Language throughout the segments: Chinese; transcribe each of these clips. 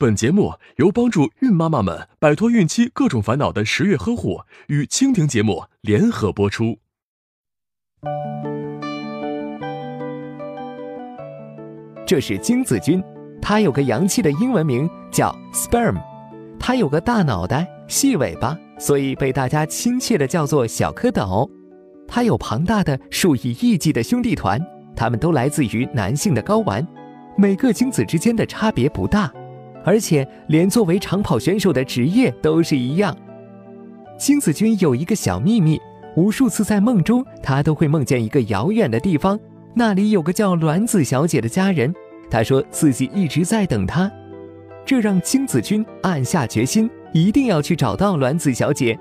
本节目由帮助孕妈妈们摆脱孕期各种烦恼的十月呵护与蜻蜓节目联合播出。这是精子菌，它有个洋气的英文名叫 sperm，它有个大脑袋、细尾巴，所以被大家亲切的叫做小蝌蚪。它有庞大的数以亿计的兄弟团，它们都来自于男性的睾丸，每个精子之间的差别不大。而且连作为长跑选手的职业都是一样。精子君有一个小秘密，无数次在梦中，他都会梦见一个遥远的地方，那里有个叫卵子小姐的家人。他说自己一直在等她，这让精子君暗下决心，一定要去找到卵子小姐。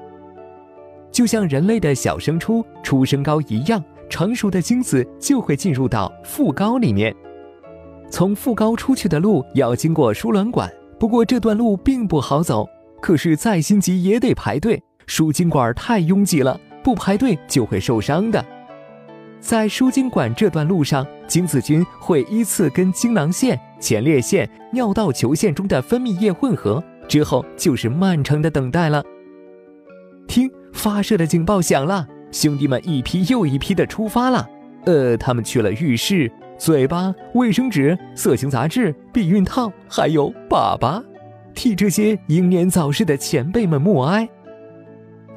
就像人类的小升初、初升高一样，成熟的精子就会进入到副睾里面。从副睾出去的路要经过输卵管，不过这段路并不好走。可是再心急也得排队，输精管太拥挤了，不排队就会受伤的。在输精管这段路上，精子菌会依次跟精囊腺、前列腺、尿道球腺中的分泌液混合，之后就是漫长的等待了。听，发射的警报响了，兄弟们一批又一批的出发了。呃，他们去了浴室。嘴巴、卫生纸、色情杂志、避孕套，还有粑粑，替这些英年早逝的前辈们默哀。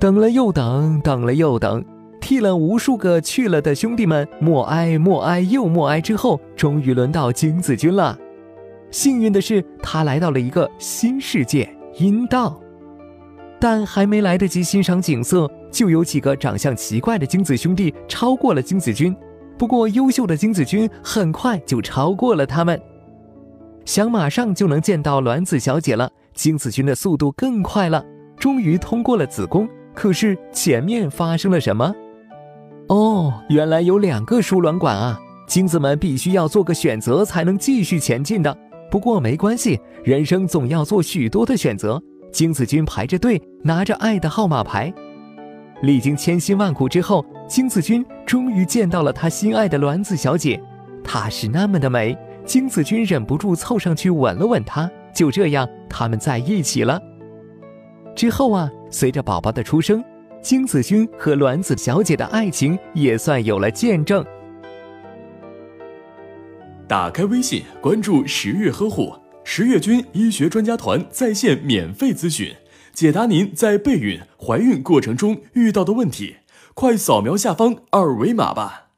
等了又等，等了又等，替了无数个去了的兄弟们默哀、默哀又默哀之后，终于轮到精子君了。幸运的是，他来到了一个新世界——阴道。但还没来得及欣赏景色，就有几个长相奇怪的精子兄弟超过了精子君。不过，优秀的精子君很快就超过了他们，想马上就能见到卵子小姐了。精子君的速度更快了，终于通过了子宫。可是前面发生了什么？哦，原来有两个输卵管啊！精子们必须要做个选择才能继续前进的。不过没关系，人生总要做许多的选择。精子君排着队，拿着爱的号码牌。历经千辛万苦之后，精子君终于见到了他心爱的卵子小姐，她是那么的美，精子君忍不住凑上去吻了吻她。就这样，他们在一起了。之后啊，随着宝宝的出生，精子君和卵子小姐的爱情也算有了见证。打开微信，关注十月呵护十月君医学专家团在线免费咨询。解答您在备孕、怀孕过程中遇到的问题，快扫描下方二维码吧。